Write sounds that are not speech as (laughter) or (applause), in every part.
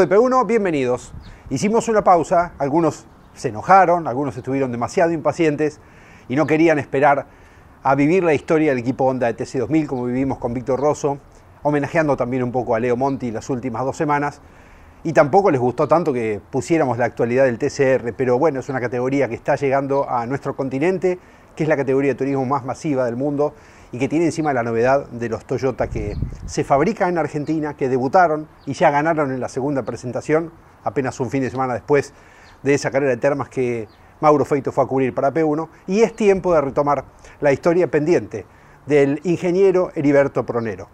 De P1, bienvenidos. Hicimos una pausa, algunos se enojaron, algunos estuvieron demasiado impacientes y no querían esperar a vivir la historia del equipo Honda de TC2000 como vivimos con Víctor Rosso, homenajeando también un poco a Leo Monti las últimas dos semanas. Y tampoco les gustó tanto que pusiéramos la actualidad del TCR, pero bueno, es una categoría que está llegando a nuestro continente, que es la categoría de turismo más masiva del mundo y que tiene encima la novedad de los Toyota que se fabrican en Argentina, que debutaron y ya ganaron en la segunda presentación, apenas un fin de semana después de esa carrera de termas que Mauro Feito fue a cubrir para P1, y es tiempo de retomar la historia pendiente del ingeniero Heriberto Pronero.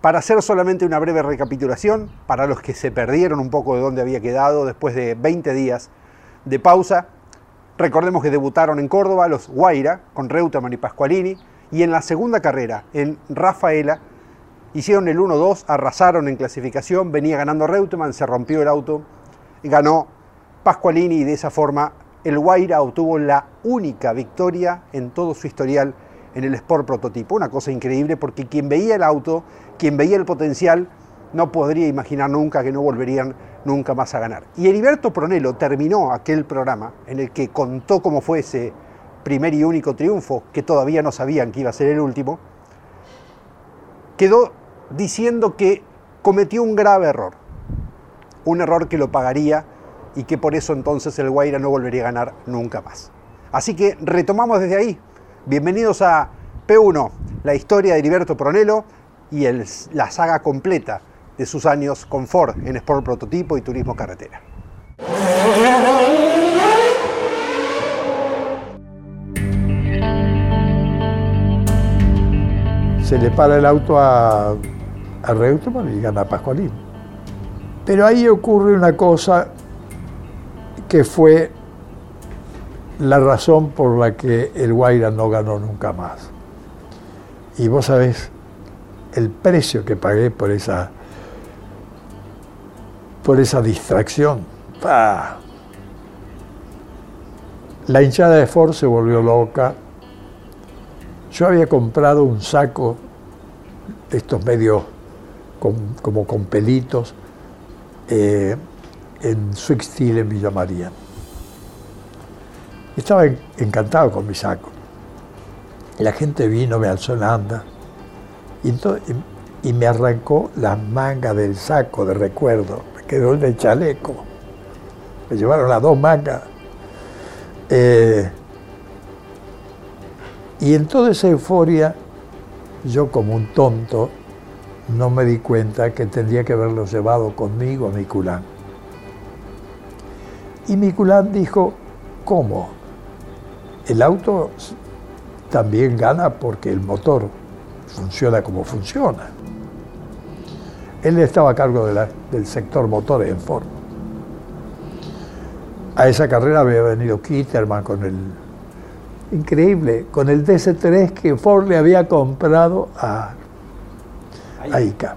Para hacer solamente una breve recapitulación, para los que se perdieron un poco de dónde había quedado después de 20 días de pausa, recordemos que debutaron en Córdoba los Guaira con Reutemann y Pascualini, y en la segunda carrera, en Rafaela, hicieron el 1-2, arrasaron en clasificación, venía ganando Reutemann, se rompió el auto, ganó Pascualini y de esa forma el Guaira obtuvo la única victoria en todo su historial en el Sport Prototipo. Una cosa increíble porque quien veía el auto, quien veía el potencial, no podría imaginar nunca que no volverían nunca más a ganar. Y Heriberto Pronelo terminó aquel programa en el que contó cómo fue ese primer y único triunfo, que todavía no sabían que iba a ser el último, quedó diciendo que cometió un grave error, un error que lo pagaría y que por eso entonces el Guaira no volvería a ganar nunca más. Así que retomamos desde ahí. Bienvenidos a P1, la historia de Heriberto Pronelo y la saga completa de sus años con Ford en Sport Prototipo y Turismo Carretera. Se le para el auto a, a Reutemann y gana Pascualín. Pero ahí ocurre una cosa que fue la razón por la que el Guaira no ganó nunca más. Y vos sabés el precio que pagué por esa, por esa distracción. La hinchada de Ford se volvió loca, yo había comprado un saco de estos medios como con pelitos eh, en Swick Steel en Villa María. Estaba encantado con mi saco. La gente vino, me alzó en anda y, me arrancó la manga del saco de recuerdo. Me quedó el chaleco. Me llevaron las dos mangas. Eh, y en toda esa euforia, yo como un tonto, no me di cuenta que tendría que haberlo llevado conmigo a Miculán. Y Miculán dijo, ¿cómo? El auto también gana porque el motor funciona como funciona. Él estaba a cargo del sector motores en Ford. A esa carrera había venido Kitterman con el increíble, con el DC-3 que Ford le había comprado a, ICA.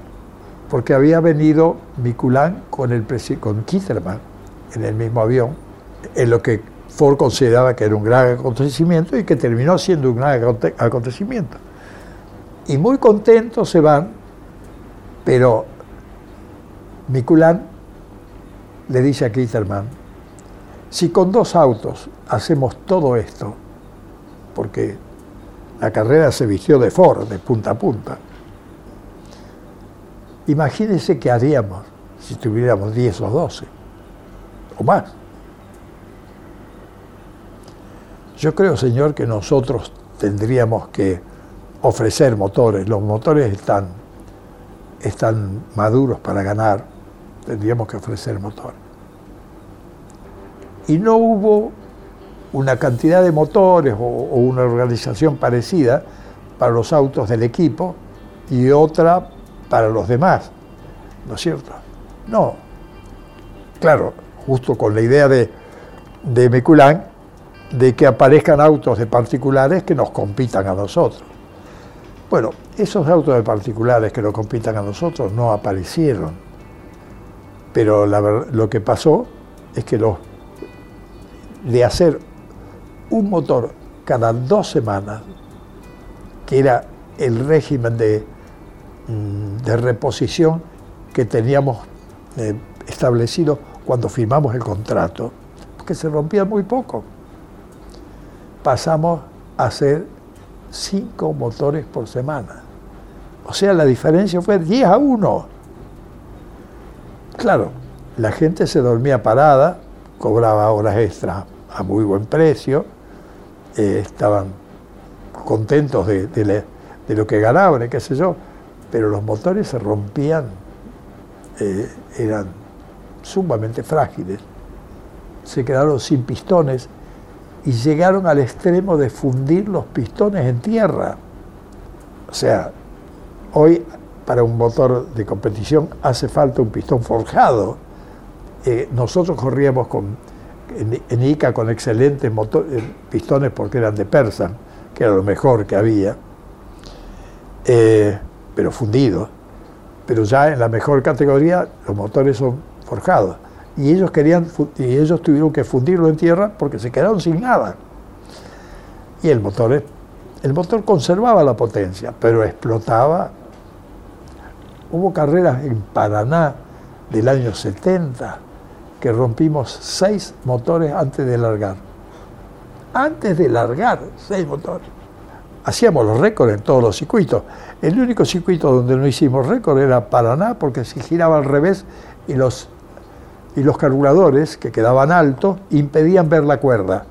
Porque había venido Miculán con, el, con Kitterman en el mismo avión, en lo que Ford consideraba que era un gran acontecimiento y que terminó siendo un gran acontecimiento. Y muy contentos se van, pero Miculán le dice a Kitterman, si con dos autos hacemos todo esto, porque la carrera se vistió de Ford, de punta a punta. Imagínense qué haríamos si tuviéramos 10 o 12, o más. Yo creo, señor, que nosotros tendríamos que ofrecer motores. Los motores están están maduros para ganar, tendríamos que ofrecer motor. Y no hubo una cantidad de motores o, una organización parecida para los autos del equipo y otra para los demás, ¿no es cierto? No. Claro, justo con la idea de, de Meculán de que aparezcan autos de particulares que nos compitan a nosotros. Bueno, esos autos de particulares que nos compitan a nosotros no aparecieron, pero lo que pasó es que los, de hacer un motor cada dos semanas, que era el régimen de, mm, de reposición que teníamos eh, establecido cuando firmamos el contrato, que se rompía muy poco. Pasamos a hacer cinco motores por semana. O sea, la diferencia fue 10 a 1. Claro, la gente se dormía parada, cobraba horas extras a muy buen precio, eh, estaban contentos de, lo que ganaban, qué sé yo, pero los motores se rompían, eh, eran sumamente frágiles, se quedaron sin pistones y llegaron al extremo de fundir los pistones en tierra. O sea, hoy para un motor de competición hace falta un pistón forjado. Eh, nosotros corríamos con, en, ICA con excelentes eh, pistones porque eran de Persa, que era lo mejor que había, eh, pero fundidos. Pero ya en la mejor categoría los motores son forjados y ellos querían y ellos tuvieron que fundirlo en tierra porque se quedaron sin nada. Y el motor el motor conservaba la potencia, pero explotaba. Hubo carreras en Paraná del año 70 que rompimos seis motores antes de largar. Antes de largar, seis motores. Hacíamos los récords en todos los circuitos. El único circuito donde no hicimos récord era Paraná porque se giraba al revés y los y los carburadores, que quedaban altos, impedían ver la cuerda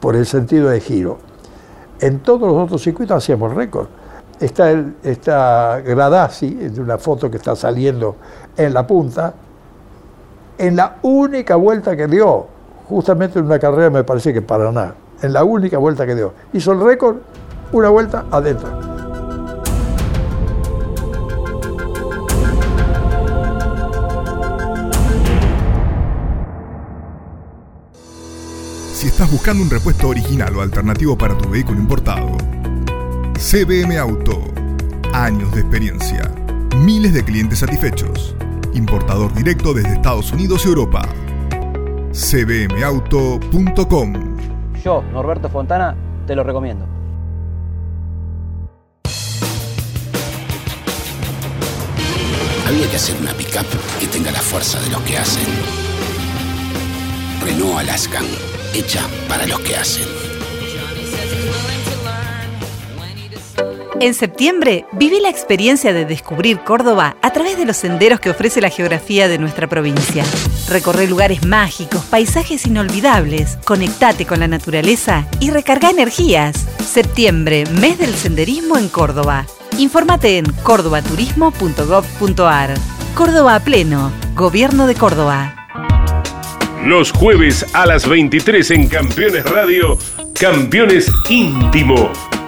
por el sentido de giro. En todos los otros circuitos hacíamos récord. Está, el, está Gradasi, de una foto que está saliendo en la punta, en la única vuelta que dio, justamente en una carrera me parece que para nada, en la única vuelta que dio. Hizo el récord una vuelta adentro. si estás buscando un repuesto original o alternativo para tu vehículo importado. CBM Auto. Años de experiencia. Miles de clientes satisfechos. Importador directo desde Estados Unidos y Europa. cbmauto.com. Yo, Norberto Fontana, te lo recomiendo. Había que hacer una pickup que tenga la fuerza de los que hacen. Renault Alaskan hecha para los que hacen. En septiembre, viví la experiencia de descubrir Córdoba a través de los senderos que ofrece la geografía de nuestra provincia. Recorre lugares mágicos, paisajes inolvidables, conectate con la naturaleza y recarga energías. Septiembre, mes del senderismo en Córdoba. Infórmate en cordobaturismo.gov.ar. Córdoba a pleno, Gobierno de Córdoba. Los jueves a las 23 en Campeones Radio, Campeones Íntimo,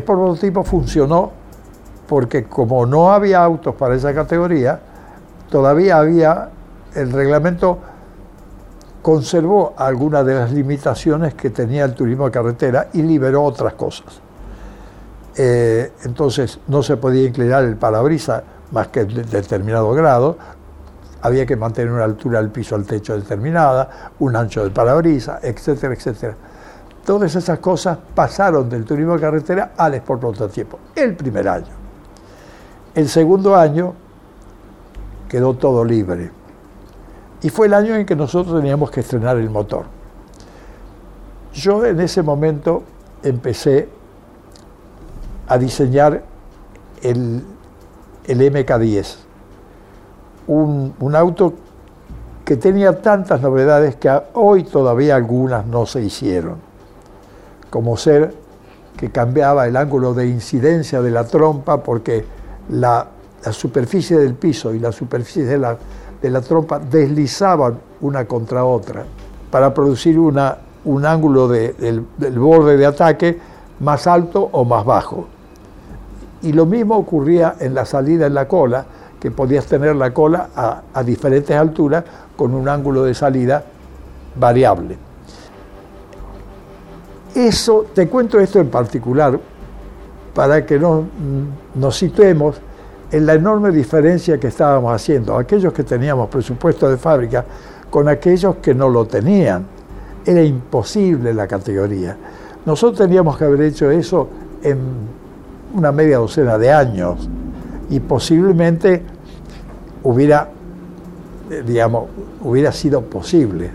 El prototipo funcionó porque como no había autos para esa categoría, todavía había, el reglamento conservó algunas de las limitaciones que tenía el turismo de carretera y liberó otras cosas. Eh, entonces no se podía inclinar el parabrisas más que de determinado grado, había que mantener una altura del piso al techo determinada, un ancho del parabrisas, etcétera, etcétera. Todas esas cosas pasaron del turismo de carretera al Sport Prototipo, el primer año. El segundo año quedó todo libre. Y fue el año en que nosotros teníamos que estrenar el motor. Yo en ese momento empecé a diseñar el, el MK10, un, un auto que tenía tantas novedades que hoy todavía algunas no se hicieron, como ser que cambiaba el ángulo de incidencia de la trompa porque la, superficie del piso y la superficie de la, de la trompa deslizaban una contra otra para producir una, un ángulo del, borde de ataque más alto o más bajo. Y lo mismo ocurría en la salida en la cola, que podías tener la cola a diferentes alturas con un ángulo de salida variable. Eso, te cuento esto en particular, para que no, nos situemos en la enorme diferencia que estábamos haciendo, aquellos que teníamos presupuesto de fábrica con aquellos que no lo tenían. Era imposible la categoría. Nosotros teníamos que haber hecho eso en una media docena de años y posiblemente hubiera, eh, digamos, hubiera sido posible.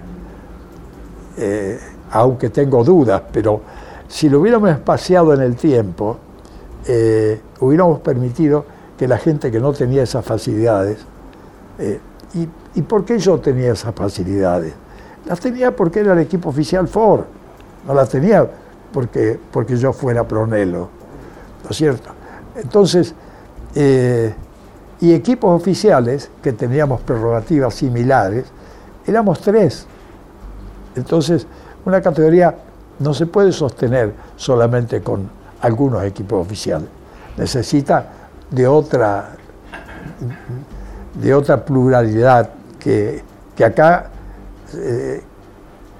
Eh, aunque tengo dudas, pero si lo hubiéramos espaciado en el tiempo, eh, hubiéramos permitido que la gente que no tenía esas facilidades, eh, y, por qué yo tenía esas facilidades? Las tenía porque era el equipo oficial Ford, no las tenía porque, porque yo fuera Pronelo, ¿no es cierto? Entonces, eh, y equipos oficiales que teníamos prerrogativas similares, éramos tres. Entonces, una categoría no se puede sostener solamente con algunos equipos oficiales. Necesita de otra, de otra pluralidad que, acá eh,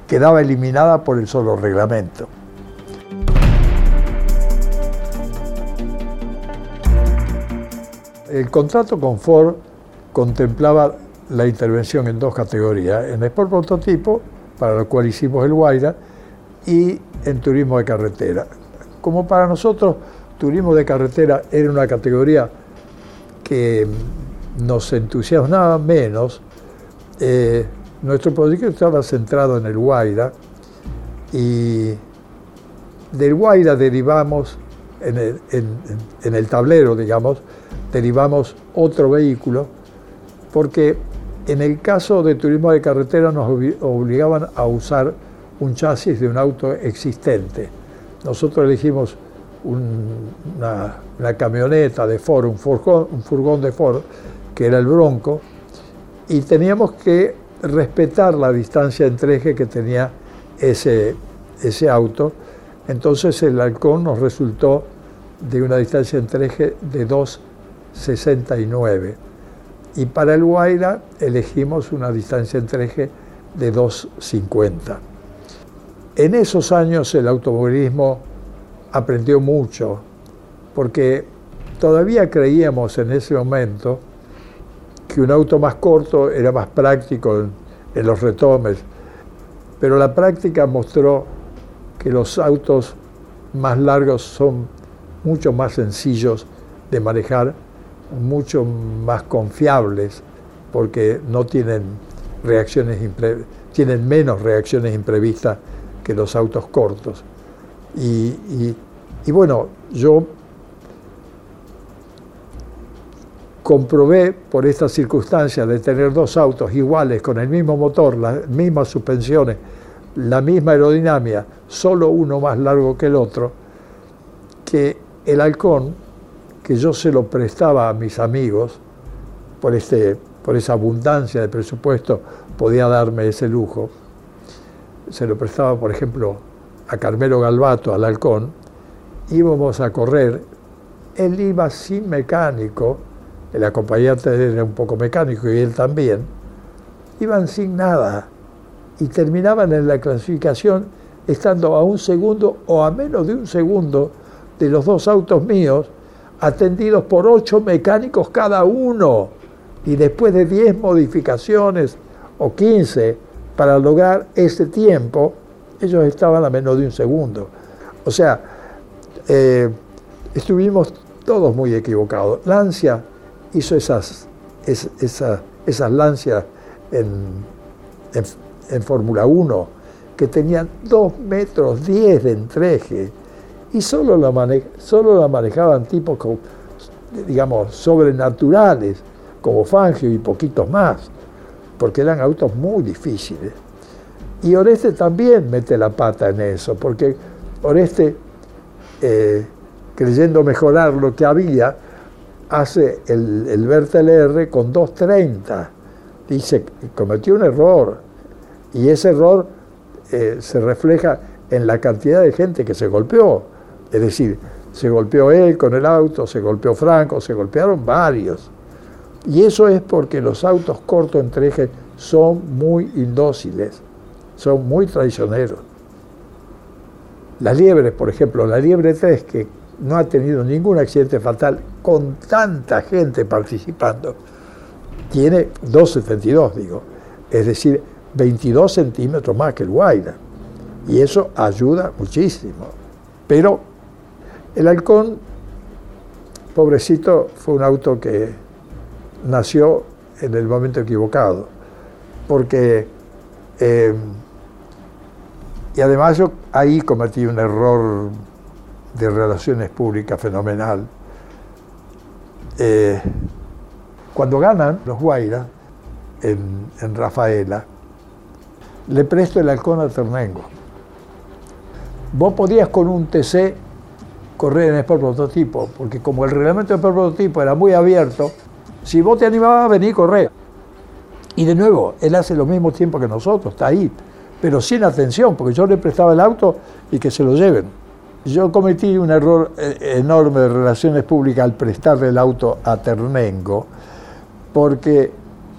quedaba eliminada por el solo reglamento. El contrato con Ford contemplaba la intervención en dos categorías, en Sport Prototipo para lo cual hicimos el Guaira, y en turismo de carretera. Como para nosotros turismo de carretera era una categoría que nos entusiasmaba menos, eh, nuestro proyecto estaba centrado en el Guaira y del Guaira derivamos en el, en el tablero, digamos, derivamos otro vehículo porque en el caso de turismo de carretera nos obligaban a usar un chasis de un auto existente. Nosotros elegimos una, camioneta de Ford, un furgón, de Ford, que era el Bronco, y teníamos que respetar la distancia entre eje que tenía ese, auto. Entonces el halcón nos resultó de una distancia entre eje de 2,69 y para el Guaira elegimos una distancia entre eje de 2.50. En esos años el automovilismo aprendió mucho, porque todavía creíamos en ese momento que un auto más corto era más práctico en, en los retomes, pero la práctica mostró que los autos más largos son mucho más sencillos de manejar mucho más confiables porque no tienen reacciones tienen menos reacciones imprevistas que los autos cortos. Y, bueno, yo comprobé por esta circunstancia de tener dos autos iguales, con el mismo motor, las mismas suspensiones, la misma aerodinámica, solo uno más largo que el otro, que el halcón que yo se lo prestaba a mis amigos, por, este, por esa abundancia de presupuesto, podía darme ese lujo. Se lo prestaba, por ejemplo, a Carmelo Galvato, al halcón, íbamos a correr, él iba sin mecánico, el acompañante era un poco mecánico y él también, iban sin nada y terminaban en la clasificación estando a un segundo o a menos de un segundo de los dos autos míos atendidos por ocho mecánicos cada uno, y después de diez modificaciones o quince para lograr ese tiempo, ellos estaban a menos de un segundo. O sea, eh, estuvimos todos muy equivocados. Lancia hizo esas, esas lancias en, en, Fórmula 1 que tenían 2 metros 10 de entreje y solo la, solo la manejaban tipos, digamos, sobrenaturales, como Fangio y poquitos más, porque eran autos muy difíciles. Y Oreste también mete la pata en eso, porque Oreste, eh, creyendo mejorar lo que había, hace el, el Bertel R con 230. Dice, cometió un error. Y ese error eh, se refleja en la cantidad de gente que se golpeó. Es decir, se golpeó él con el auto, se golpeó Franco, se golpearon varios. Y eso es porque los autos cortos entre ejes son muy indóciles, son muy traicioneros. Las liebres, por ejemplo, la liebre 3, que no ha tenido ningún accidente fatal con tanta gente participando, tiene 2,72, digo, es decir, 22 centímetros más que el Guaira. Y eso ayuda muchísimo. Pero el halcón, pobrecito, fue un auto que nació en el momento equivocado, porque, eh, y además yo ahí cometí un error de relaciones públicas fenomenal. Eh, cuando ganan los Guairas en, en, Rafaela, le presto el halcón a Ternengo. Vos podías con un TC correr en Sport Prototipo, porque como el reglamento de Sport Prototipo era muy abierto, si vos te animabas a venir, correr. Y de nuevo, él hace lo mismo tiempo que nosotros, está ahí, pero sin atención, porque yo le prestaba el auto y que se lo lleven. Yo cometí un error eh, enorme de relaciones públicas al prestarle el auto a Ternengo, porque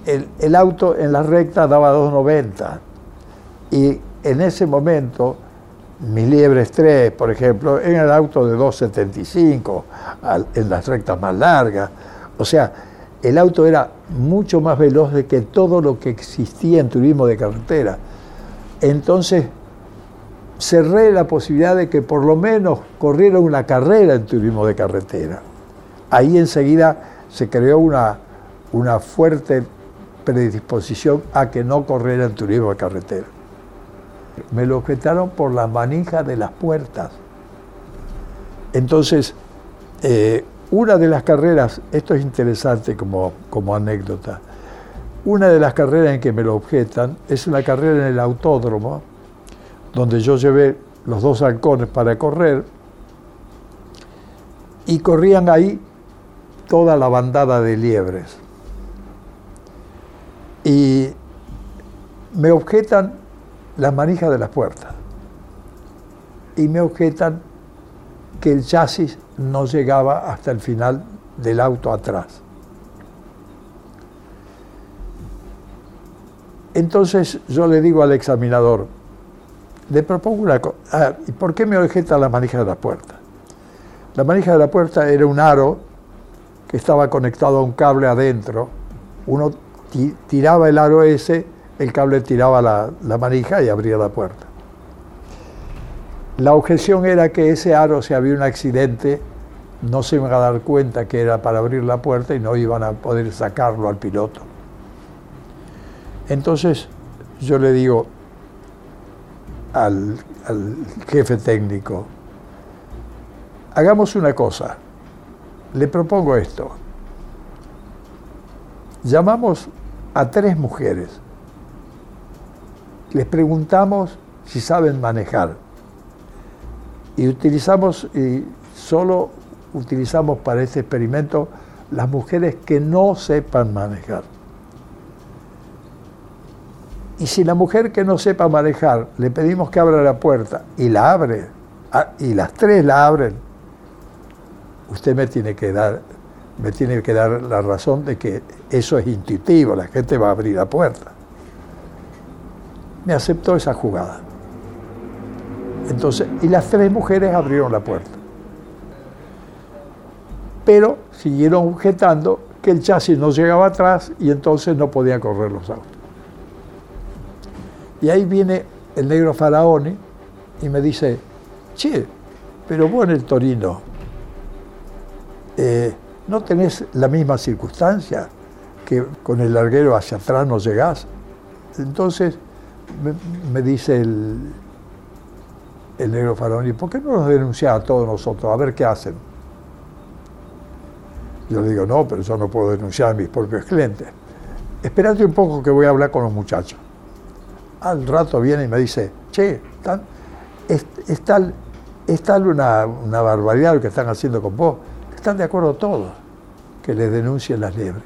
el, auto en la recta daba 2.90 y en ese momento mis liebres 3, por ejemplo, en el auto de 2.75 en las rectas más largas. O sea, el auto era mucho más veloz de que todo lo que existía en turismo de carretera. Entonces, cerré la posibilidad de que por lo menos corriera una carrera en turismo de carretera. Ahí enseguida se creó una una fuerte predisposición a que no corriera el turismo de carretera. Me lo objetaron por la manija de las puertas. Entonces, eh, una de las carreras, esto es interesante como, como anécdota, una de las carreras en que me lo objetan es una carrera en el autódromo, donde yo llevé los dos halcones para correr, y corrían ahí toda la bandada de liebres y me objetan las manijas de las puertas y me objetan que el chasis no llegaba hasta el final del auto atrás. Entonces yo le digo al examinador, le propongo una cosa, ¿y por qué me objeta la manija de la puerta? La manija de la puerta era un aro que estaba conectado a un cable adentro, uno tiraba el aro ese, el cable tiraba la, manija y abría la puerta. La objeción era que ese aro, si había un accidente, no se iban a dar cuenta que era para abrir la puerta y no iban a poder sacarlo al piloto. Entonces yo le digo al, al jefe técnico, hagamos una cosa, le propongo esto, llamamos a tres mujeres. Les preguntamos si saben manejar. Y utilizamos, y solo utilizamos para este experimento las mujeres que no sepan manejar. Y si la mujer que no sepa manejar le pedimos que abra la puerta y la abre, ah, y las tres la abren, usted me tiene que dar me tiene que dar la razón de que eso es intuitivo, la gente va a abrir la puerta. Me aceptó esa jugada. Entonces, y las tres mujeres abrieron la puerta. Pero siguieron objetando que el chasis no llegaba atrás y entonces no podían correr los autos. Y ahí viene el negro Faraone y me dice, che, pero vos en el Torino, eh, ¿no tenés la misma circunstancia? que con el larguero hacia atrás no llegás. Entonces me, dice el, el negro Faroni, ¿por qué no nos denuncian a todos nosotros? A ver qué hacen. Yo le digo, no, pero yo no puedo denunciar a mis propios clientes. Espérate un poco que voy a hablar con los muchachos. Al rato viene y me dice, che, es, tal, es tal una, una barbaridad lo que están haciendo con vos, están de acuerdo todos que les denuncien las liebres.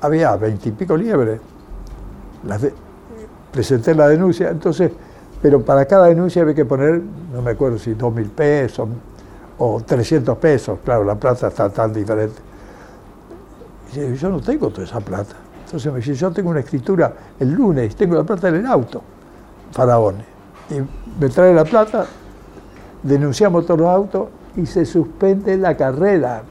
Había veintipico liebres. Las presenté la denuncia, entonces, pero para cada denuncia había que poner, no me acuerdo si dos mil pesos o 300 pesos, claro, la plata está tan diferente. Yo no tengo toda esa plata. Entonces me dice, yo tengo una escritura el lunes, tengo la plata en el auto, faraones. Y me trae la plata, denunciamos todos los autos y se suspende la carrera.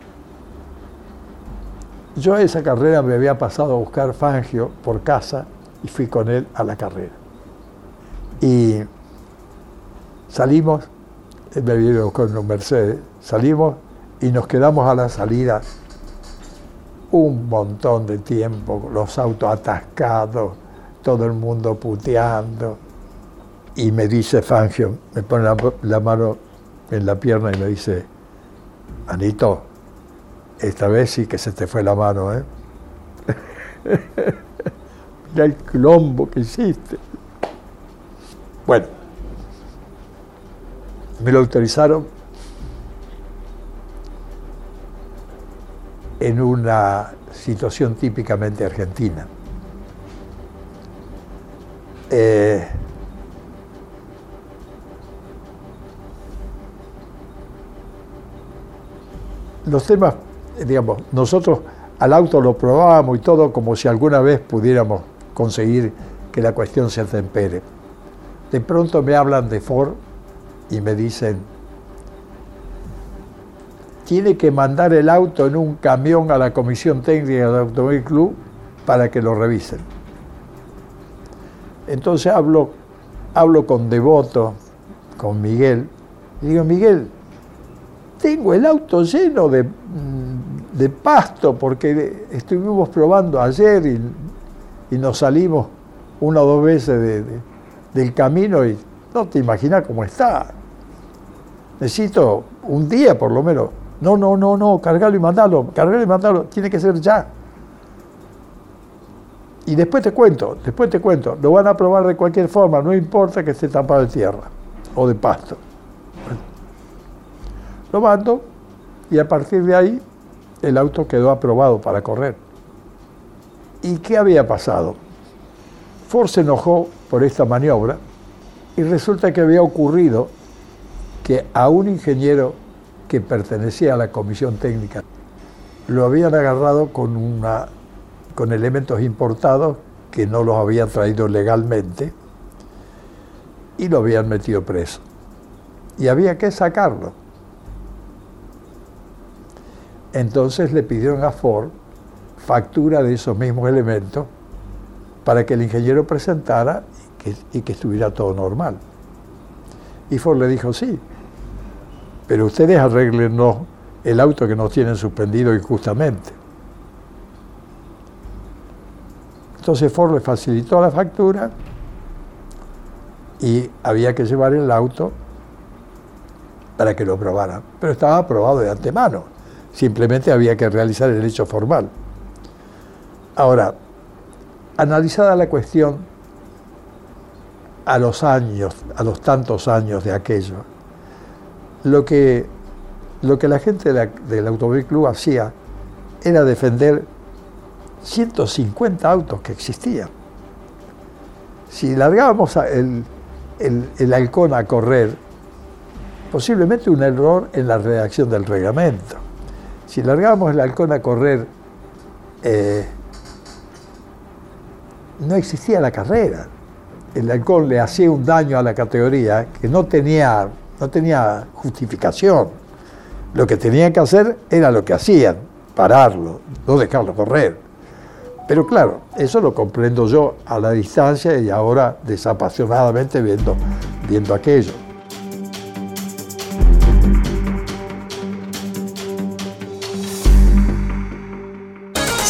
Yo a esa carrera me había pasado a buscar Fangio por casa y fui con él a la carrera. Y salimos, me vino con un Mercedes, salimos y nos quedamos a la salida un montón de tiempo, los autos atascados, todo el mundo puteando. Y me dice Fangio, me pone la mano en la pierna y me dice, Anito, esta vez sí que se te fue la mano, ¿eh? (laughs) El quilombo que hiciste. Bueno, me lo autorizaron en una situación típicamente argentina. Eh, los temas, digamos, nosotros al auto lo probábamos y todo como si alguna vez pudiéramos conseguir que la cuestión se atempere. De pronto me hablan de Ford y me dicen, tiene que mandar el auto en un camión a la Comisión Técnica del Automóvil Club para que lo revisen. Entonces hablo, hablo con Devoto, con Miguel, y digo, Miguel, tengo el auto lleno de, mm, de pasto porque estuvimos probando ayer y, y nos salimos una o dos veces de- de- del camino y no te imaginas cómo está. Necesito un día por lo menos. No, no, no, no, cargalo y mandalo, cargalo y mandalo, tiene que ser ya. Y después te cuento, después te cuento, lo van a probar de cualquier forma, no importa que esté tapado de tierra o de pasto. Lo mando y a partir de ahí el auto quedó aprobado para correr. ¿Y qué había pasado? Ford se enojó por esta maniobra y resulta que había ocurrido que a un ingeniero que pertenecía a la comisión técnica lo habían agarrado con, una, con elementos importados que no los habían traído legalmente y lo habían metido preso. Y había que sacarlo. Entonces le pidieron a Ford factura de esos mismos elementos para que el ingeniero presentara y que, estuviera todo normal. Y Ford le dijo, sí, pero ustedes arreglennos el auto que nos tienen suspendido injustamente. Entonces Ford le facilitó la factura y había que llevar el auto para que lo probaran. Pero estaba aprobado de antemano. Simplemente había que realizar el hecho formal. Ahora, analizada la cuestión a los años, a los tantos años de aquello, lo que, lo que la gente del Automóvil Club hacía era defender 150 autos que existían. Si largábamos el, el, el halcón a correr, posiblemente un error en la redacción del reglamento. Si largábamos el halcón a correr, eh, no existía la carrera. El halcón le hacía un daño a la categoría que no tenía, no tenía justificación. Lo que tenían que hacer era lo que hacían, pararlo, no dejarlo correr. Pero claro, eso lo comprendo yo a la distancia y ahora desapasionadamente viendo, viendo aquello.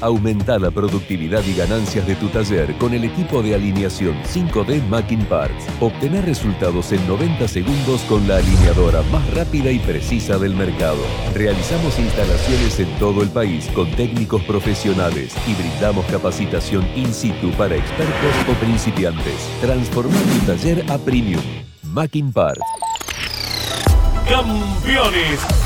Aumenta la productividad y ganancias de tu taller con el equipo de alineación 5D Macking Parts. Obtener resultados en 90 segundos con la alineadora más rápida y precisa del mercado. Realizamos instalaciones en todo el país con técnicos profesionales y brindamos capacitación in situ para expertos o principiantes. Transformar tu taller a premium. Macking Parts. Campeones.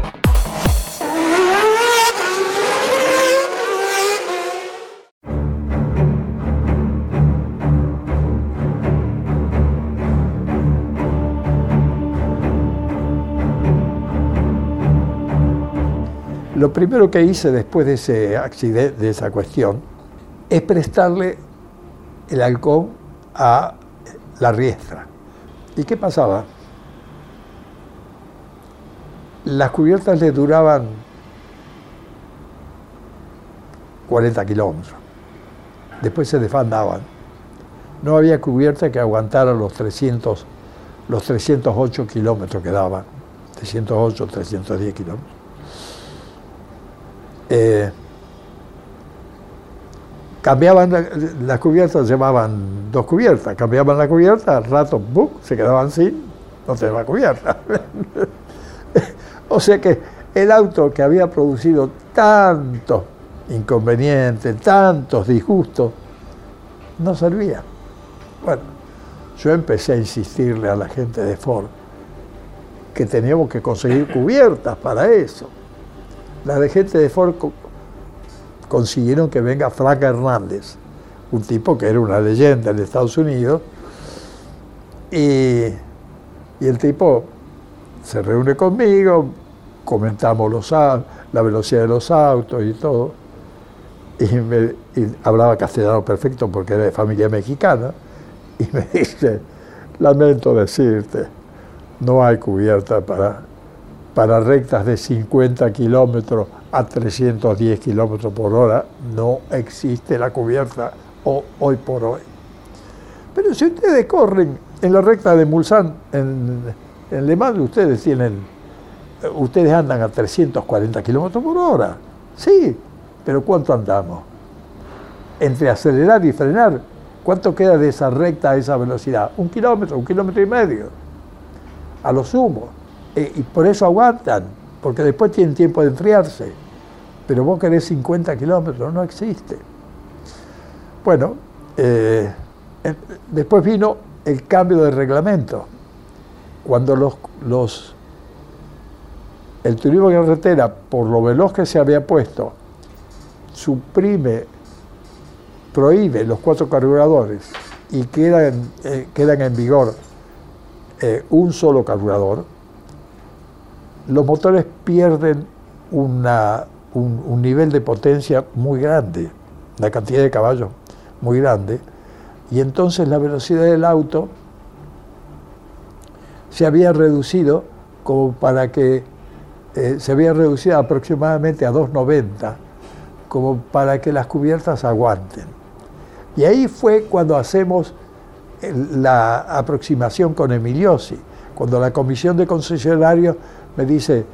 Lo primero que hice después de ese accidente, de esa cuestión, es prestarle el halcón a la riestra. ¿Y qué pasaba? Las cubiertas le duraban 40 kilómetros. Después se desfandaban. No había cubierta que aguantara los 300, los 308 kilómetros que daban. 308, 310 kilómetros. Eh, cambiaban la- las cubiertas, llevaban dos cubiertas, cambiaban la cubierta, al rato ¡bum! se quedaban sin, no tenía cubierta. (laughs) o sea que el auto que había producido tantos inconvenientes, tantos disgustos, no servía. Bueno, yo empecé a insistirle a la gente de Ford que teníamos que conseguir cubiertas para eso. La gente de Ford co- consiguieron que venga Frank Hernández, un tipo que era una leyenda en Estados Unidos, y, el tipo se reúne conmigo, comentamos los, la velocidad de los autos y todo, y, me, y hablaba castellano perfecto porque era de familia mexicana, y me (laughs) dice, lamento decirte, no hay cubierta para, para rectas de 50 kilómetros a 310 kilómetros por hora, no existe la cubierta o- hoy por hoy. Pero si ustedes corren en la recta de Mulsanne, en, en Le Mans, ustedes tienen, eh, ustedes andan a 340 kilómetros por hora. Sí, pero ¿cuánto andamos? Entre acelerar y frenar, ¿cuánto queda de esa recta a esa velocidad? Un kilómetro, un kilómetro y medio, a lo sumo. Eh, y por eso aguantan, porque después tienen tiempo de enfriarse. Pero vos querés 50 kilómetros, no existe. Bueno, eh, eh, después vino el cambio de reglamento. Cuando los, los el turismo de carretera, por lo veloz que se había puesto, suprime, prohíbe los cuatro carburadores y quedan, quedan en vigor un solo carburador, los motores pierden un, un nivel de potencia muy grande, una cantidad de caballos muy grande, y entonces la velocidad del auto se había reducido como para que eh, se había reducido aproximadamente a 290, como para que las cubiertas aguanten. Y ahí fue cuando hacemos la aproximación con Emiliosi, cuando la comisión de concesionarios me dice,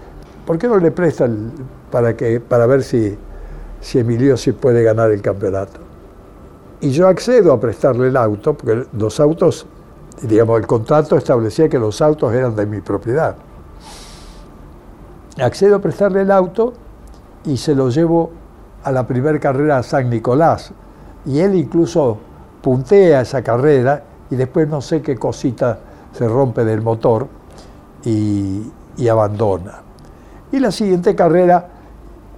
¿por qué no le prestan para, que, para ver si, si Emilio si puede ganar el campeonato. Y yo accedo a prestarle el auto, porque los autos, digamos, el contrato establecía que los autos eran de mi propiedad. Accedo a prestarle el auto y se lo llevo a la primera carrera a San Nicolás. Y él incluso puntea esa carrera y después no sé qué cosita se rompe del motor y, abandona. Y la siguiente carrera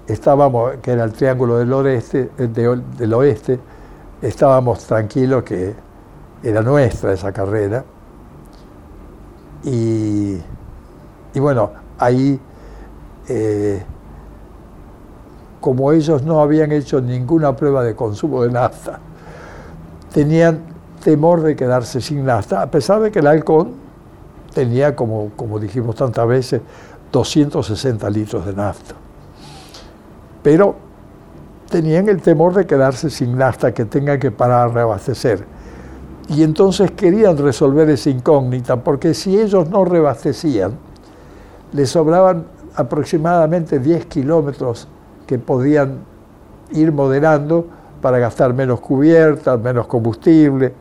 estábamos, que era el Triángulo del, oeste, del Oeste, estábamos tranquilos que era nuestra esa carrera. Y, bueno, ahí, eh, como ellos no habían hecho ninguna prueba de consumo de nafta, tenían temor de quedarse sin nafta, a pesar de que el halcón tenía, como, como dijimos tantas veces, 260 litros de nafta. Pero tenían el temor de quedarse sin nafta, que tengan que parar a reabastecer. Y entonces querían resolver esa incógnita, porque si ellos no reabastecían, les sobraban aproximadamente 10 kilómetros que podían ir moderando para gastar menos cubiertas, menos combustible,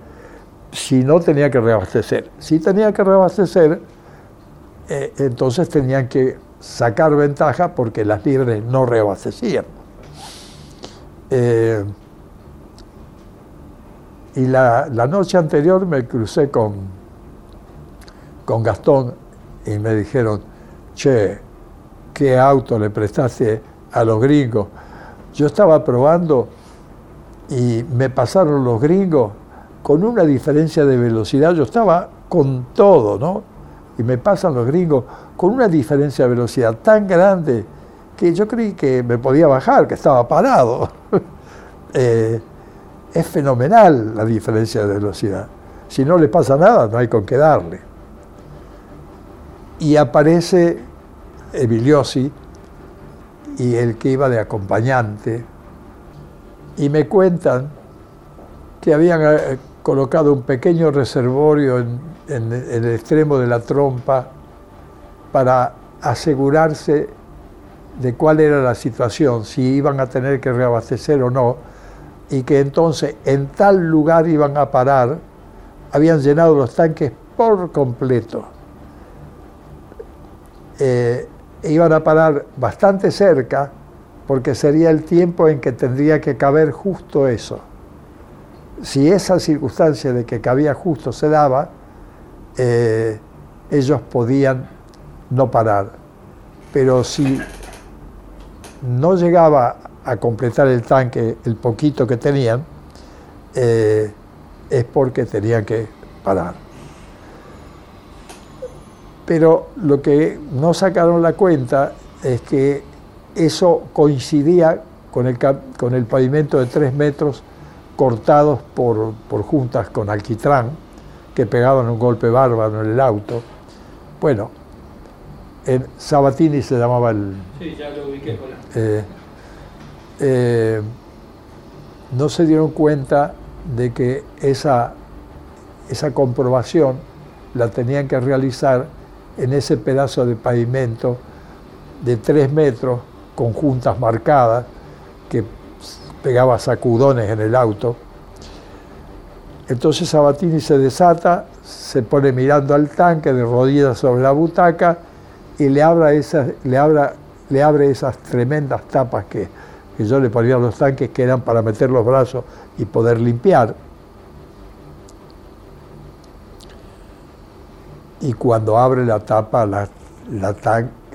si no tenía que reabastecer. Si tenía que reabastecer, eh, entonces tenían que sacar ventaja porque las libres no reabastecían. Eh, y la, noche anterior me crucé con, con Gastón y me dijeron, che, ¿qué auto le prestaste a los gringos? Yo estaba probando y me pasaron los gringos con una diferencia de velocidad. Yo estaba con todo, ¿no? Y me pasan los gringos con una diferencia de velocidad tan grande que yo creí que me podía bajar, que estaba parado. (laughs) Eh, es fenomenal la diferencia de velocidad. Si no le pasa nada, no hay con qué darle. Y aparece Emiliosi y el que iba de acompañante, y me cuentan que habían eh, colocado un pequeño reservorio en, el extremo de la trompa para asegurarse de cuál era la situación, si iban a tener que reabastecer o no, y que entonces en tal lugar iban a parar, habían llenado los tanques por completo. Eh, iban a parar bastante cerca porque sería el tiempo en que tendría que caber justo eso. Si esa circunstancia de que cabía justo se daba, eh, ellos podían no parar. Pero si no llegaba a completar el tanque, el poquito que tenían, eh, es porque tenían que parar. Pero lo que no sacaron la cuenta es que eso coincidía con el, con el pavimento de tres metros cortados por, juntas con alquitrán, que pegaban un golpe bárbaro en el auto. Bueno, en Sabatini se llamaba el... Sí, ya lo ubiqué eh, eh, no se dieron cuenta de que esa, esa comprobación la tenían que realizar en ese pedazo de pavimento de tres metros con juntas marcadas que pegaba sacudones en el auto. Entonces Sabatini se desata, se pone mirando al tanque de rodillas sobre la butaca y le, esas, le, le abre esas tremendas tapas que, que yo le ponía a los tanques que eran para meter los brazos y poder limpiar. Y cuando abre la tapa, la, la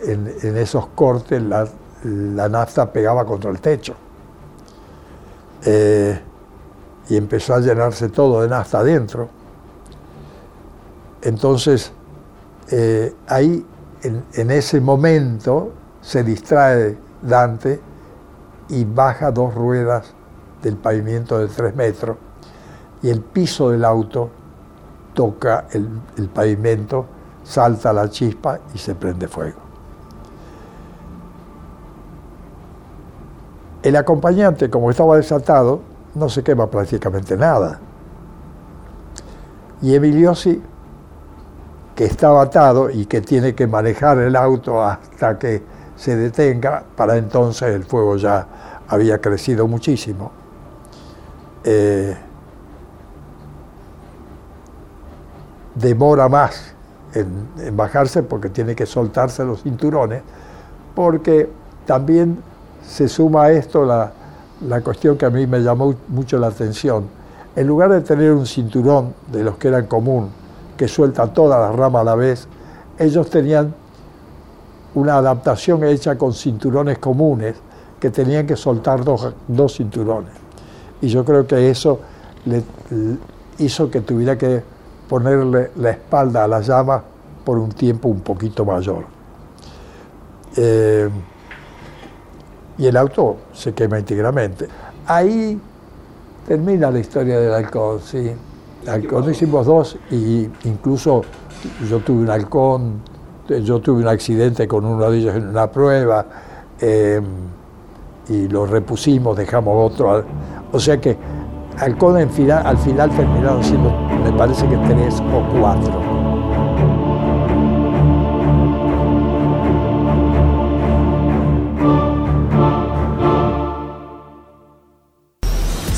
en, en, esos cortes, la, la nafta pegaba contra el techo. Eh, y empezó a llenarse todo de nafta adentro. Entonces, eh, ahí, en, ese momento, se distrae Dante y baja dos ruedas del pavimento de tres metros y el piso del auto toca el pavimento, salta la chispa y se prende fuego. El acompañante, como estaba desatado, no se quema prácticamente nada. Y Emiliosi, que estaba atado y que tiene que manejar el auto hasta que se detenga, para entonces el fuego ya había crecido muchísimo. Eh, demora más en, bajarse porque tiene que soltarse los cinturones, porque también se suma a esto la, la cuestión que a mí me llamó mucho la atención. En lugar de tener un cinturón de los que eran común, que suelta toda la rama a la vez, ellos tenían una adaptación hecha con cinturones comunes que tenían que soltar dos, dos cinturones. Y yo creo que eso hizo que tuviera que ponerle la espalda a la llama por un tiempo un poquito mayor. Eh, y el auto se quema íntegramente. Ahí termina la historia del halcón, sí. Halcón hicimos dos y incluso yo tuve un halcón, yo tuve un accidente con uno de ellos en una prueba eh, y lo repusimos, dejamos otro. O sea que halcón al final terminaron siendo, me parece que tres o cuatro.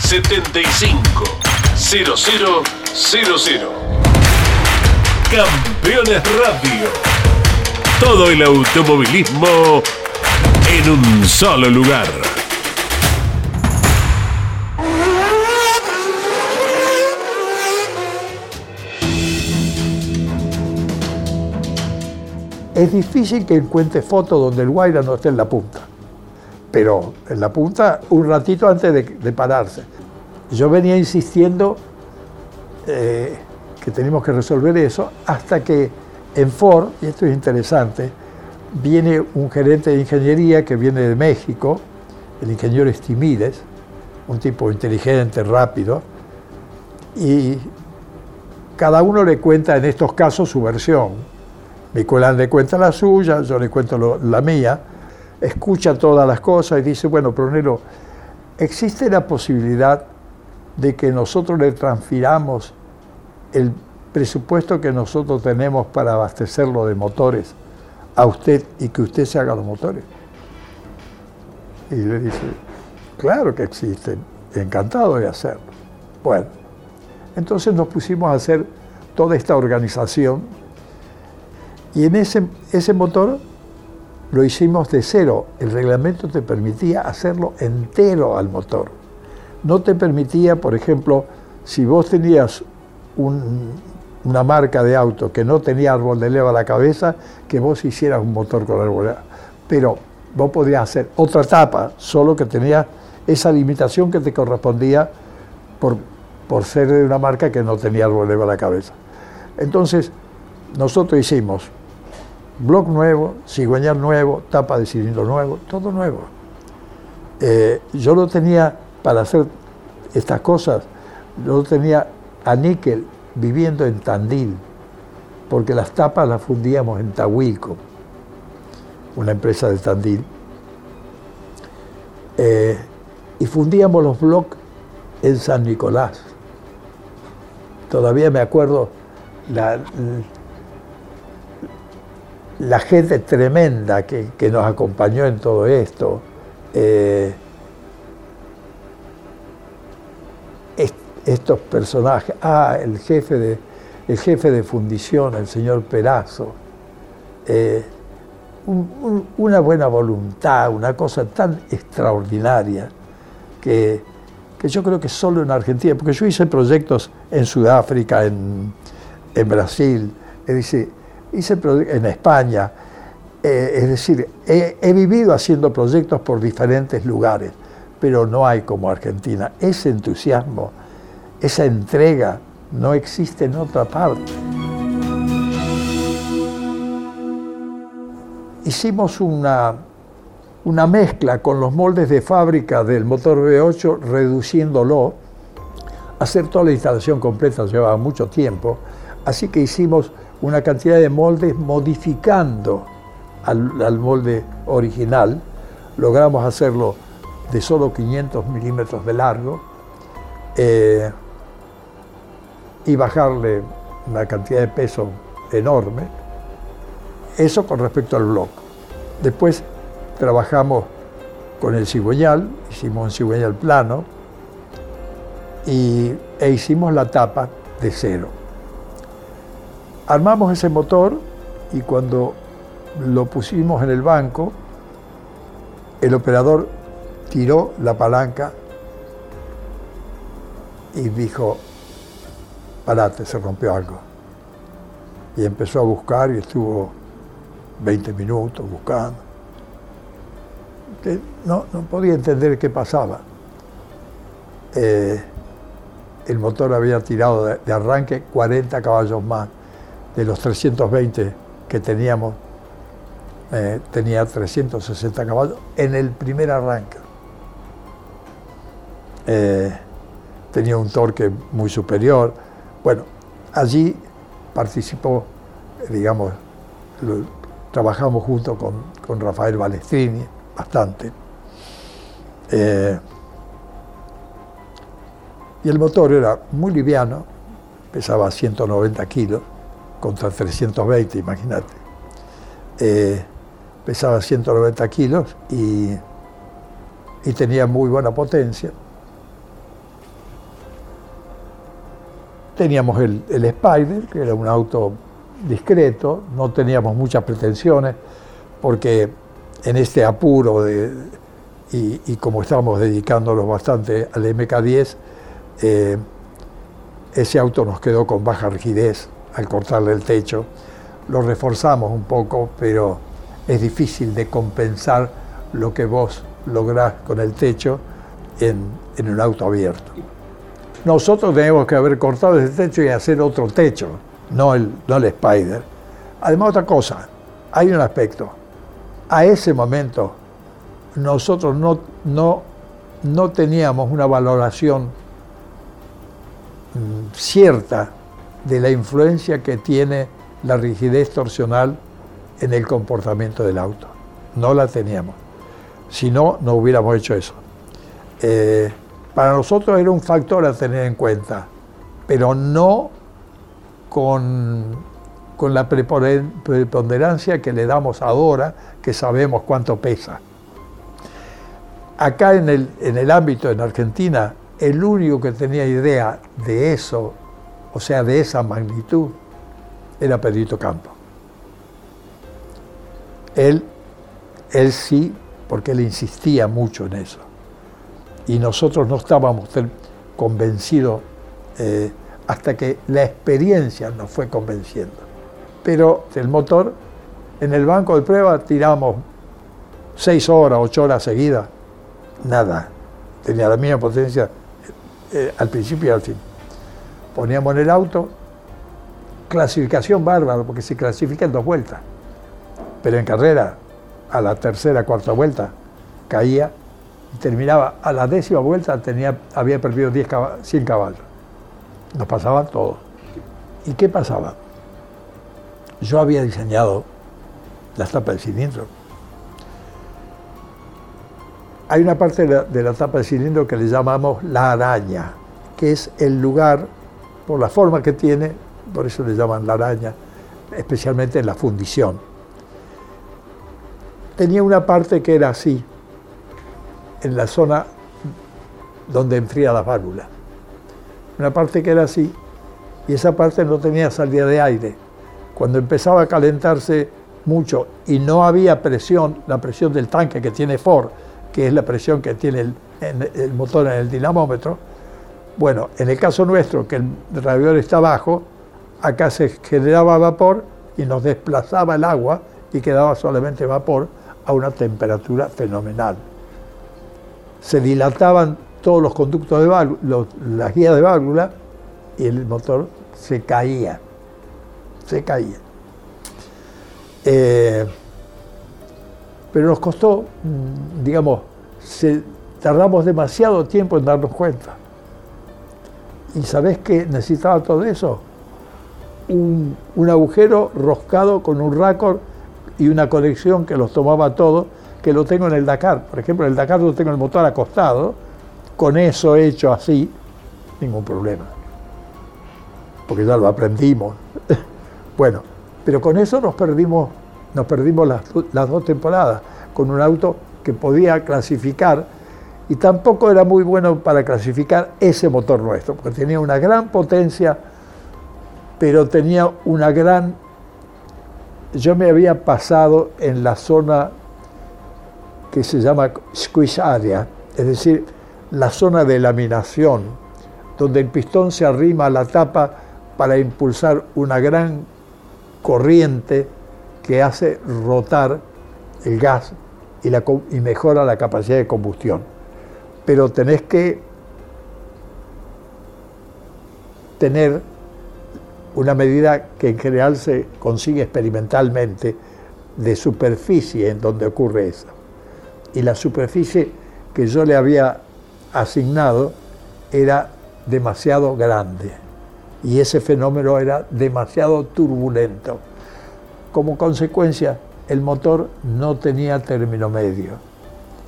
75 0000. Campeones Radio. Todo el automovilismo en un solo lugar. Es difícil que encuentre fotos donde el Guaira no esté en la punta pero en la punta un ratito antes de, pararse. Yo venía insistiendo eh, que teníamos que resolver eso hasta que en Ford, y esto es interesante, viene un gerente de ingeniería que viene de México, el ingeniero Estimides, un tipo inteligente, rápido, y cada uno le cuenta en estos casos su versión. Nicolás le cuenta la suya, yo le cuento la mía, escucha todas las cosas y dice, bueno, Pronero, ¿existe la posibilidad de que nosotros le transfiramos el presupuesto que nosotros tenemos para abastecerlo de motores a usted y que usted se haga los motores? Y le dice, claro que existe, encantado de hacerlo. Bueno, entonces nos pusimos a hacer toda esta organización Y en ese, ese motor lo hicimos de cero. El reglamento te permitía hacerlo entero al motor. No te permitía, por ejemplo, si vos tenías una marca de auto que no tenía árbol de leva a la cabeza, que vos hicieras un motor con árbol de leva. Pero vos podías hacer otra etapa, solo que tenía esa limitación que te correspondía por, por ser de una marca que no tenía árbol de leva a la cabeza. Entonces, nosotros hicimos blog nuevo, cigüeñal nuevo, tapa de cilindro nuevo, todo nuevo. Eh, yo lo tenía para hacer estas cosas, yo lo tenía a níquel viviendo en Tandil, porque las tapas las fundíamos en Tahuilco, una empresa de Tandil, eh, y fundíamos los blogs en San Nicolás. Todavía me acuerdo la, la gente tremenda que, nos acompañó en todo esto. Eh, estos personajes, ah, el jefe de, el jefe de fundición, el señor Perazo, eh, una buena voluntad, una cosa tan extraordinaria que, yo creo que solo en Argentina, porque yo hice proyectos en Sudáfrica, en, Brasil, es decir, hice en España, eh, es decir, he vivido haciendo proyectos por diferentes lugares, pero no hay como Argentina. Ese entusiasmo, esa entrega no existe en otra parte. Hicimos una, una mezcla con los moldes de fábrica del motor V8, reduciéndolo. Hacer toda la instalación completa llevaba mucho tiempo, así que hicimos una cantidad de moldes modificando al, molde original. Logramos hacerlo de solo 500 milímetros de largo. Eh, y bajarle una cantidad de peso enorme. Eso con respecto al blog. Después trabajamos con el cigüeñal, hicimos un cigüeñal plano y, e hicimos la tapa de cero. Armamos ese motor y cuando lo pusimos en el banco, el operador tiró la palanca y dijo, parate, se rompió algo. Y empezó a buscar y estuvo 20 minutos buscando. no, podía entender qué pasaba. Eh, el motor había tirado de, arranque 40 caballos más. De los 320 que teníamos, eh, tenía 360 caballos en el primer arranque. Eh, tenía un torque muy superior bueno, allí participó, digamos, trabajamos junto con, Rafael Balestrini bastante. Eh, y el motor era muy liviano, pesaba 190 kilos contra 320, imagínate. Eh, pesaba 190 kilos y tenía muy buena potencia. Teníamos el, Spider, que era un auto discreto, no teníamos muchas pretensiones, porque en este apuro de, y, como estábamos dedicándonos bastante al MK10, eh, ese auto nos quedó con baja rigidez al cortarle el techo. Lo reforzamos un poco, pero es difícil de compensar lo que vos lográs con el techo en, en un auto abierto. Nosotros tenemos que haber cortado ese techo y hacer otro techo, no el, no el Spider. Además, otra cosa, hay un aspecto. A ese momento, nosotros no, no, no teníamos una valoración mm, cierta de la influencia que tiene la rigidez torsional en el comportamiento del auto. No la teníamos. Si no, no hubiéramos hecho eso. Eh, para nosotros era un factor a tener en cuenta, pero no con, con la preponderancia que le damos ahora, que sabemos cuánto pesa. Acá en el, en el ámbito en Argentina, el único que tenía idea de eso, o sea, de esa magnitud, era Pedrito Campo. Él, él sí, porque él insistía mucho en eso. Y nosotros no estábamos convencidos eh, hasta que la experiencia nos fue convenciendo. Pero el motor, en el banco de prueba tiramos seis horas, ocho horas seguidas, nada. Tenía la misma potencia eh, al principio y al fin. Poníamos en el auto, clasificación bárbaro, porque se clasifica en dos vueltas. Pero en carrera, a la tercera, cuarta vuelta, caía y terminaba a la décima vuelta, tenía, había perdido 10 100 caballos. Nos pasaban todo. ¿Y qué pasaba? Yo había diseñado la tapa del cilindro. Hay una parte de la, de la tapa del cilindro que le llamamos la araña, que es el lugar, por la forma que tiene, por eso le llaman la araña, especialmente en la fundición. Tenía una parte que era así, en la zona donde enfría la válvula. Una parte que era así, y esa parte no tenía salida de aire. Cuando empezaba a calentarse mucho y no había presión, la presión del tanque que tiene Ford, que es la presión que tiene el, el motor en el dinamómetro, bueno, en el caso nuestro, que el radiador está bajo, acá se generaba vapor y nos desplazaba el agua y quedaba solamente vapor a una temperatura fenomenal. Se dilataban todos los conductos de válvula, las guías de válvula y el motor se caía, se caía. Eh, pero nos costó, mm, digamos, tardamos demasiado tiempo en darnos cuenta. ¿Y sabés qué necesitaba todo eso? Un, agujero roscado con un raccord y una conexión que los tomaba todos, que lo tengo en el Dakar. Por ejemplo, en el Dakar yo tengo el motor acostado, con eso hecho así, ningún problema. Porque ya lo aprendimos. (laughs) bueno, pero con eso nos perdimos, nos perdimos las, las dos temporadas, con un auto que podía clasificar y tampoco era muy bueno para clasificar ese motor nuestro, porque tenía una gran potencia, pero tenía una gran... Yo me había pasado en la zona que se llama squeeze area, es decir, la zona de laminación, donde el pistón se arrima a la tapa para impulsar una gran corriente que hace rotar el gas y, y mejora la capacidad de combustión pero tenés que tener una medida que en general se consigue experimentalmente de superficie en donde ocurre eso. Y la superficie que yo le había asignado era demasiado grande y ese fenómeno era demasiado turbulento. Como consecuencia, el motor no tenía término medio.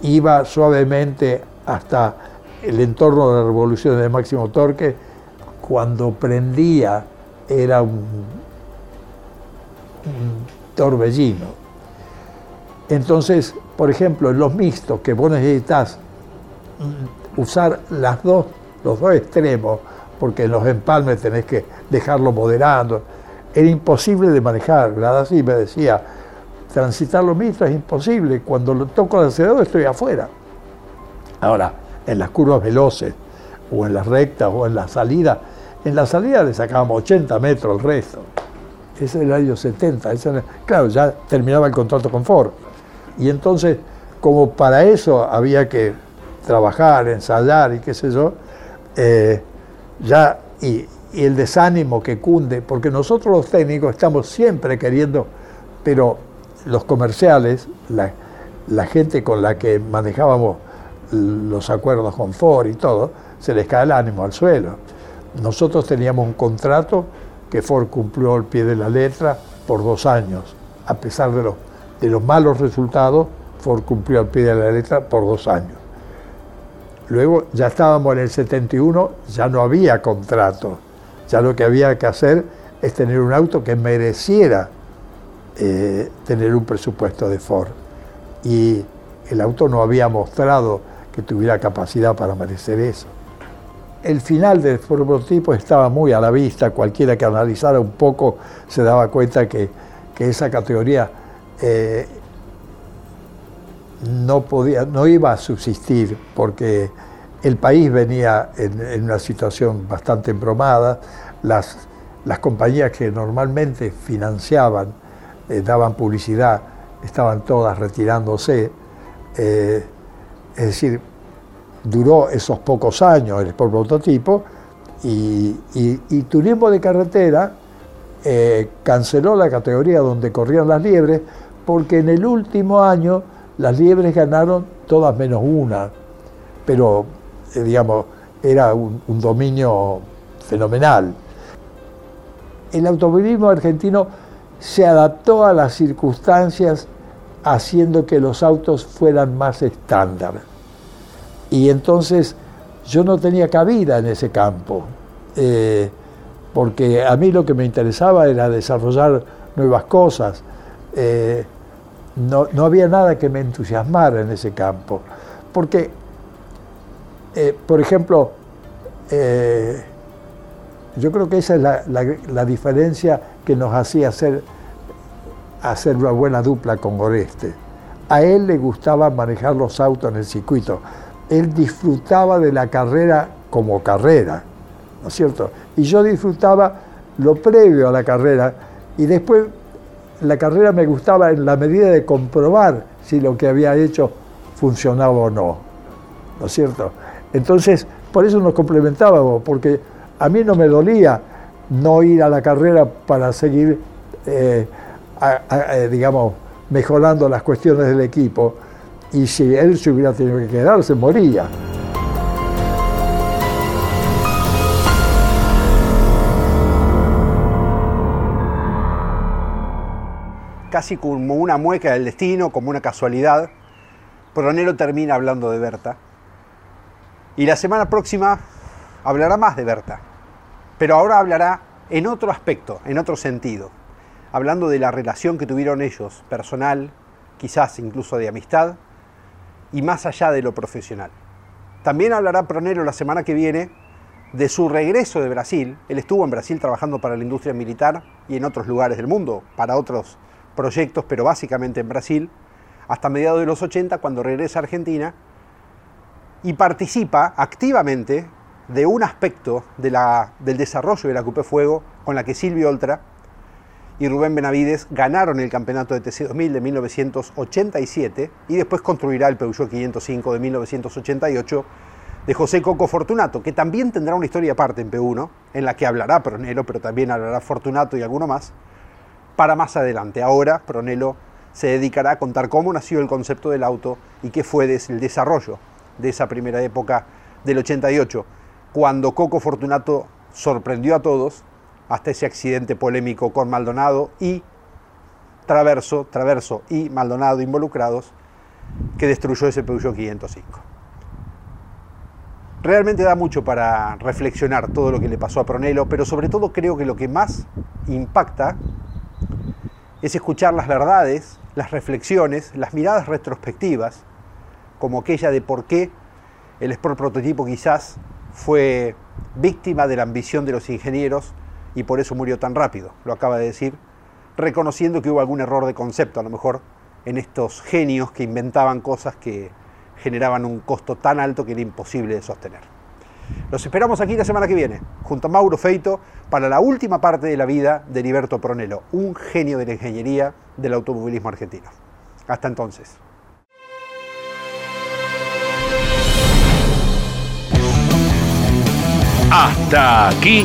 Iba suavemente hasta el entorno de la revolución de máximo torque, cuando prendía era un, torbellino. Entonces, por ejemplo, en los mixtos que vos necesitas usar las dos, los dos extremos, porque en los empalmes tenés que dejarlo moderando, era imposible de manejar. ¿verdad? Así me decía, transitar los mixtos es imposible, cuando lo toco el acelerador estoy afuera. Ahora, en las curvas veloces, o en las rectas, o en la salida, en la salida le sacábamos 80 metros el resto. Ese es el año 70. claro, ya terminaba el contrato con Ford. Y entonces, como para eso había que trabajar, ensayar y qué sé yo, eh, ya, y, el desánimo que cunde, porque nosotros los técnicos estamos siempre queriendo, pero los comerciales, la gente con la que manejábamos los acuerdos con Ford y todo, se les cae el ánimo al suelo. Nosotros teníamos un contrato que Ford cumplió al pie de la letra por dos años. A pesar de los, de los malos resultados, Ford cumplió al pie de la letra por dos años. Luego ya estábamos en el 71, ya no había contrato. Ya lo que había que hacer es tener un auto que mereciera eh, tener un presupuesto de Ford. Y el auto no había mostrado que tuviera capacidad para merecer eso. El final del prototipo estaba muy a la vista, cualquiera que analizara un poco se daba cuenta que, esa categoría eh, no, podía, no iba a subsistir porque el país venía en, una situación bastante embromada, las, las compañías que normalmente financiaban, eh, daban publicidad, estaban todas retirándose. Eh, es decir, duró esos pocos años el prototipo y, y, Turismo de Carretera eh, canceló la categoría donde corrían las liebres porque en el último año las liebres ganaron todas menos una, pero eh, digamos, era un, dominio fenomenal. El automovilismo argentino se adaptó a las circunstancias haciendo que los autos fueran más estándar. Y entonces yo no tenía cabida en ese campo, eh, porque a mí lo que me interesaba era desarrollar nuevas cosas. Eh, no, no, había nada que me entusiasmara en ese campo, porque eh, por ejemplo, yo creo que esa es la, diferencia que nos hacía hacer, hacer una buena dupla con Goreste. A él le gustaba manejar los autos en el circuito. Él disfrutaba de la carrera como carrera, ¿no es cierto? Y yo disfrutaba lo previo a la carrera y después la carrera me gustaba en la medida de comprobar si lo que había hecho funcionaba o no, ¿no es cierto? Entonces, por eso nos complementábamos, porque a mí no me dolía no ir a la carrera para seguir, eh, eh, digamos, mejorando las cuestiones del equipo. Y si él se hubiera tenido que quedar, se moría. Casi como una mueca del destino, como una casualidad, Pronero termina hablando de Berta. Y la semana próxima hablará más de Berta, pero ahora hablará en otro aspecto, en otro sentido, hablando de la relación que tuvieron ellos, personal, quizás incluso de amistad, y más allá de lo profesional. También hablará Pronero la semana que viene de su regreso de Brasil. Él estuvo en Brasil trabajando para la industria militar y en otros lugares del mundo, para otros proyectos, pero básicamente en Brasil, hasta mediados de los 80, cuando regresa a Argentina y participa activamente de un aspecto de la, del desarrollo de la Coupé Fuego con la que Silvio Oltra y Rubén Benavides ganaron el campeonato de TC2000 de 1987 y después construirá el Peugeot 505 de 1988 de José Coco Fortunato, que también tendrá una historia aparte en P1, en la que hablará Pronelo, pero también hablará Fortunato y alguno más, para más adelante. Ahora Pronelo se dedicará a contar cómo nació el concepto del auto y qué fue el desarrollo de esa primera época del 88, cuando Coco Fortunato sorprendió a todos hasta ese accidente polémico con Maldonado y Traverso, Traverso y Maldonado involucrados, que destruyó ese Peugeot 505. Realmente da mucho para reflexionar todo lo que le pasó a Pronelo, pero sobre todo creo que lo que más impacta es escuchar las verdades, las reflexiones, las miradas retrospectivas como aquella de por qué el Sport prototipo quizás fue víctima de la ambición de los ingenieros y por eso murió tan rápido, lo acaba de decir, reconociendo que hubo algún error de concepto a lo mejor en estos genios que inventaban cosas que generaban un costo tan alto que era imposible de sostener. Los esperamos aquí la semana que viene, junto a Mauro Feito, para la última parte de la vida de Heriberto Pronelo, un genio de la ingeniería del automovilismo argentino. Hasta entonces. Hasta aquí